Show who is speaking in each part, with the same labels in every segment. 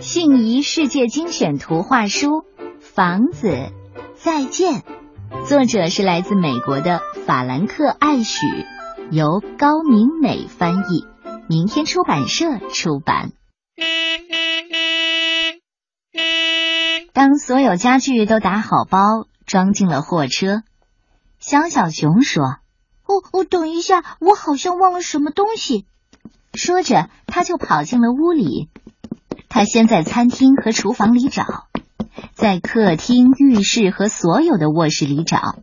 Speaker 1: 信宜世界精选图画书《房子再见》，作者是来自美国的法兰克·艾许，由高明美翻译，明天出版社出版。当所有家具都打好包，装进了货车，小小熊说：“
Speaker 2: 哦哦，等一下，我好像忘了什么东西。”
Speaker 1: 说着，他就跑进了屋里。他先在餐厅和厨房里找，在客厅、浴室和所有的卧室里找，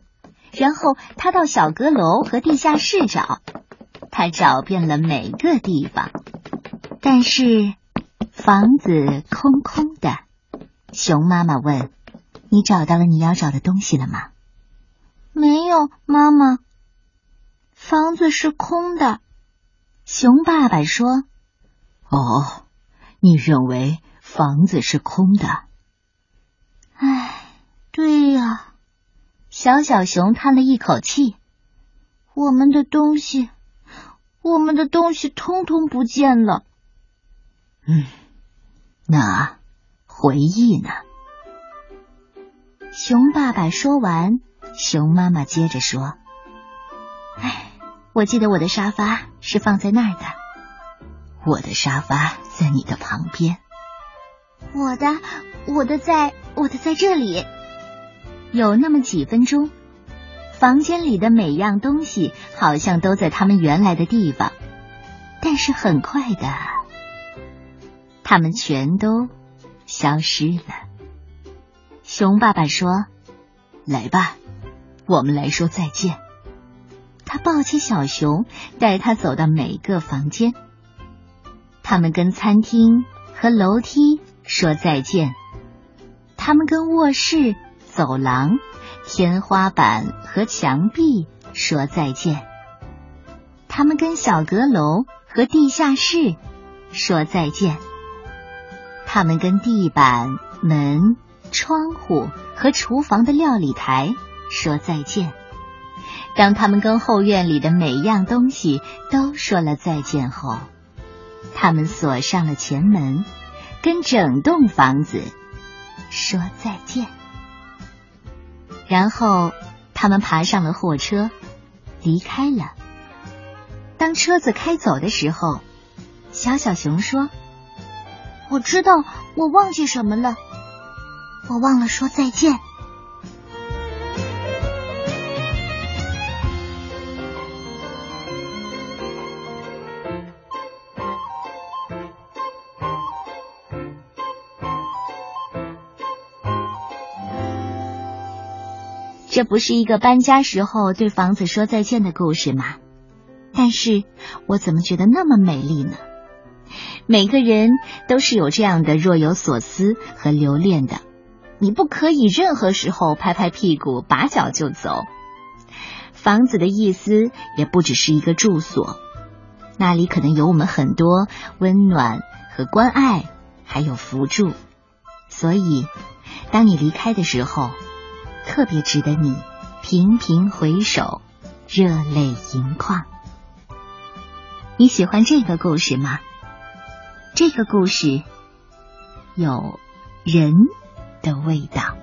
Speaker 1: 然后他到小阁楼和地下室找。他找遍了每个地方，但是房子空空的。熊妈妈问：“你找到了你要找的东西了吗？”“
Speaker 2: 没有，妈妈，房子是空的。”
Speaker 1: 熊爸爸说：“
Speaker 3: 哦，你认为房子是空的？”“
Speaker 2: 唉，对呀。”
Speaker 1: 小小熊叹了一口气：“
Speaker 2: 我们的东西，我们的东西通通不见了。”“
Speaker 3: 嗯，那……”回忆呢？
Speaker 1: 熊爸爸说完，熊妈妈接着说：“哎，我记得我的沙发是放在那儿的。
Speaker 3: 我的沙发在你的旁边。
Speaker 2: 我的，我的在，我的在这里。
Speaker 1: 有那么几分钟，房间里的每样东西好像都在他们原来的地方，但是很快的，他们全都。”消失了。熊爸爸说：“
Speaker 3: 来吧，我们来说再见。”
Speaker 1: 他抱起小熊，带他走到每个房间。他们跟餐厅和楼梯说再见，他们跟卧室、走廊、天花板和墙壁说再见，他们跟小阁楼和地下室说再见。他们跟地板、门、窗户和厨房的料理台说再见。当他们跟后院里的每样东西都说了再见后，他们锁上了前门，跟整栋房子说再见。然后他们爬上了货车，离开了。当车子开走的时候，小小熊说。
Speaker 2: 我知道，我忘记什么了。我忘了说再见。
Speaker 1: 这不是一个搬家时候对房子说再见的故事吗？但是我怎么觉得那么美丽呢？每个人都是有这样的若有所思和留恋的，你不可以任何时候拍拍屁股拔脚就走。房子的意思也不只是一个住所，那里可能有我们很多温暖和关爱，还有扶助。所以，当你离开的时候，特别值得你频频回首，热泪盈眶。你喜欢这个故事吗？这个故事有人的味道。